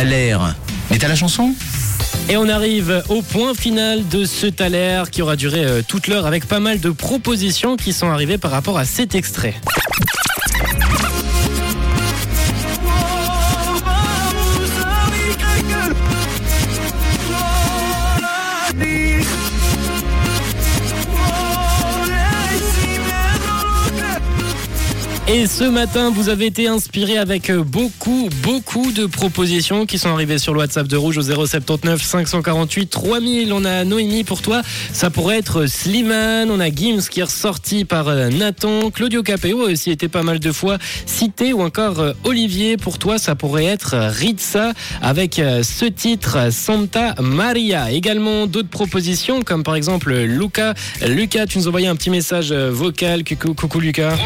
L'air. Mais t'as la chanson? Et on arrive au point final de ce Thaler qui aura duré euh, toute l'heure avec pas mal de propositions qui sont arrivées par rapport à cet extrait. Et ce matin, vous avez été inspiré avec beaucoup, beaucoup de propositions qui sont arrivées sur le WhatsApp de Rouge au 079 548 3000. On a Noémie pour toi. Ça pourrait être Slimane. On a Gims qui est ressorti par euh, Nathan. Claudio Capeo a aussi été pas mal de fois cité. Ou encore euh, Olivier. Pour toi, ça pourrait être Ritza avec euh, ce titre Santa Maria. Également d'autres propositions comme par exemple Luca. Lucas, tu nous envoyais un petit message vocal. Coucou, coucou Lucas.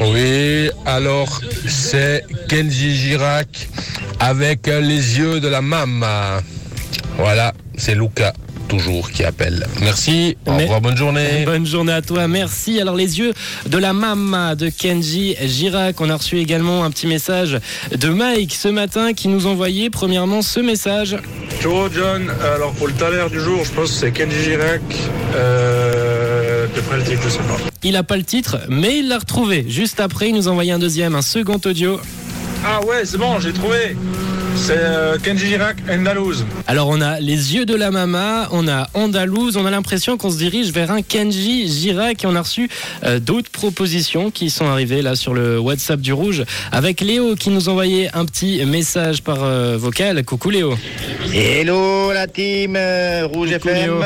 Oui, alors c'est Kenji Girac avec les yeux de la maman. Voilà, c'est Luca toujours qui appelle. Merci, au Mais- revoir, bonne journée. Bonne journée à toi, merci. Alors les yeux de la mama de Kenji Girac. On a reçu également un petit message de Mike ce matin qui nous envoyait premièrement ce message. Ciao John, alors pour le talaire du jour, je pense que c'est Kenji Girac. Euh, de près le titre, je sais pas. Il a pas le titre, mais il l'a retrouvé. Juste après, il nous envoyait un deuxième, un second audio. Ah ouais, c'est bon, j'ai trouvé. C'est euh, Kenji Girac, Andalouse. Alors on a les yeux de la mama, on a Andalouse, on a l'impression qu'on se dirige vers un Kenji Girac et on a reçu euh, d'autres propositions qui sont arrivées là sur le WhatsApp du Rouge avec Léo qui nous envoyait un petit message par euh, vocal. Coucou Léo. Hello la team euh, Rouge Coucou, FM. Léo.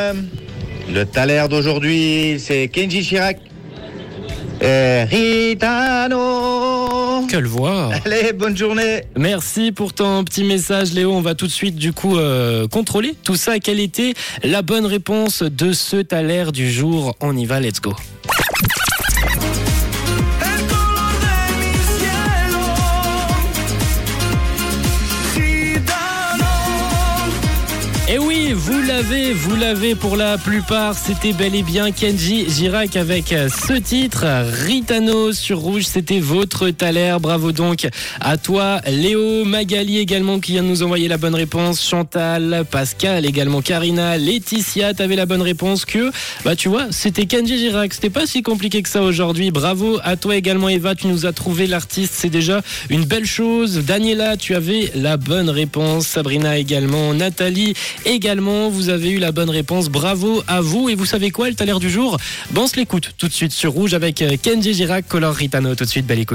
Le Thaler d'aujourd'hui, c'est Kenji Chirac. Euh, Ritano. Quelle voix Allez, bonne journée. Merci pour ton petit message Léo. On va tout de suite du coup euh, contrôler tout ça. Quelle était la bonne réponse de ce Thaler du jour? On y va, let's go. Oui, vous l'avez, vous l'avez pour la plupart. C'était bel et bien Kenji Girac avec euh, ce titre. Ritano sur Rouge, c'était votre Thaler. Bravo donc à toi, Léo, Magali également qui vient de nous envoyer la bonne réponse. Chantal, Pascal également, Karina, Laetitia, t'avais la bonne réponse que, bah tu vois, c'était Kenji Girac. C'était pas si compliqué que ça aujourd'hui. Bravo à toi également, Eva. Tu nous as trouvé l'artiste. C'est déjà une belle chose. Daniela, tu avais la bonne réponse. Sabrina également. Nathalie également. Vous avez eu la bonne réponse. Bravo à vous. Et vous savez quoi, le l'air du jour? Bon, on se l'écoute tout de suite sur Rouge avec euh, Kenji Girac, Color Ritano. Tout de suite, belle écoute.